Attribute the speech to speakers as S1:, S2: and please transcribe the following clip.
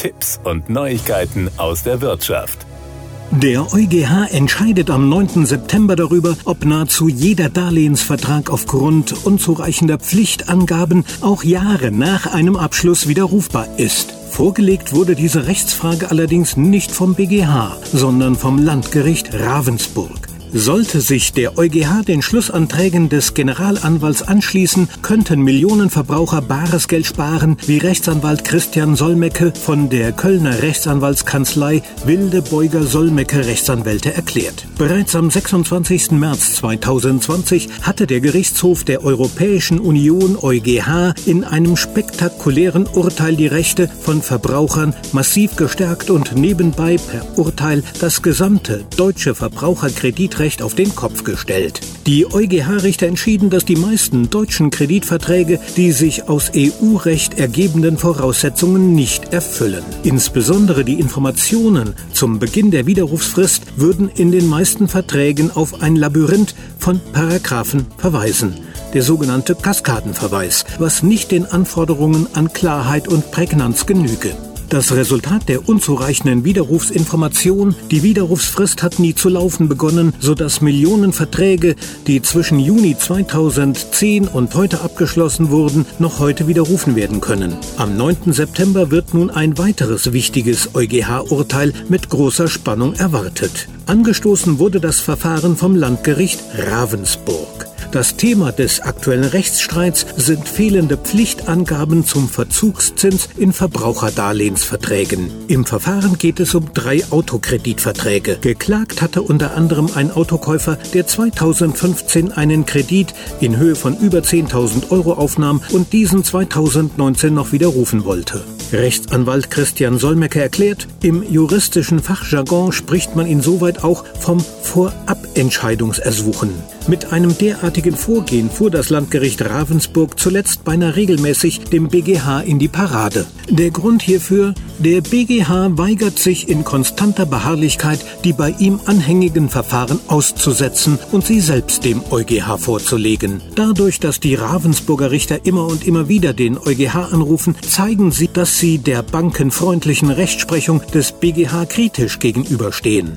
S1: Tipps und Neuigkeiten aus der Wirtschaft.
S2: Der EuGH entscheidet am 9. September darüber, ob nahezu jeder Darlehensvertrag aufgrund unzureichender Pflichtangaben auch Jahre nach einem Abschluss widerrufbar ist. Vorgelegt wurde diese Rechtsfrage allerdings nicht vom BGH, sondern vom Landgericht Ravensburg. Sollte sich der EuGH den Schlussanträgen des Generalanwalts anschließen, könnten Millionen Verbraucher bares Geld sparen, wie Rechtsanwalt Christian Solmecke von der Kölner Rechtsanwaltskanzlei Wilde Beuger Solmecke Rechtsanwälte erklärt. Bereits am 26. März 2020 hatte der Gerichtshof der Europäischen Union EuGH in einem spektakulären Urteil die Rechte von Verbrauchern massiv gestärkt und nebenbei per Urteil das gesamte deutsche Verbraucherkreditrecht Kreditrecht auf den Kopf gestellt. Die EuGH-Richter entschieden, dass die meisten deutschen Kreditverträge die sich aus EU-Recht ergebenden Voraussetzungen nicht erfüllen. Insbesondere die Informationen zum Beginn der Widerrufsfrist würden in den meisten Verträgen auf ein Labyrinth von Paragraphen verweisen der sogenannte Kaskadenverweis, was nicht den Anforderungen an Klarheit und Prägnanz genüge. Das Resultat der unzureichenden Widerrufsinformation, die Widerrufsfrist hat nie zu laufen begonnen, sodass Millionen Verträge, die zwischen Juni 2010 und heute abgeschlossen wurden, noch heute widerrufen werden können. Am 9. September wird nun ein weiteres wichtiges EuGH-Urteil mit großer Spannung erwartet. Angestoßen wurde das Verfahren vom Landgericht Ravensburg. Das Thema des aktuellen Rechtsstreits sind fehlende Pflichtangaben zum Verzugszins in Verbraucherdarlehensverträgen. Im Verfahren geht es um drei Autokreditverträge. Geklagt hatte unter anderem ein Autokäufer, der 2015 einen Kredit in Höhe von über 10.000 Euro aufnahm und diesen 2019 noch widerrufen wollte. Rechtsanwalt Christian Solmecke erklärt, im juristischen Fachjargon spricht man insoweit auch vom Vorabentscheidungsersuchen. Mit einem derartigen Vorgehen fuhr das Landgericht Ravensburg zuletzt beinahe regelmäßig dem BGH in die Parade. Der Grund hierfür, der BGH weigert sich in konstanter Beharrlichkeit, die bei ihm anhängigen Verfahren auszusetzen und sie selbst dem EuGH vorzulegen. Dadurch, dass die Ravensburger Richter immer und immer wieder den EuGH anrufen, zeigen sie, dass sie der bankenfreundlichen Rechtsprechung des BGH kritisch gegenüberstehen.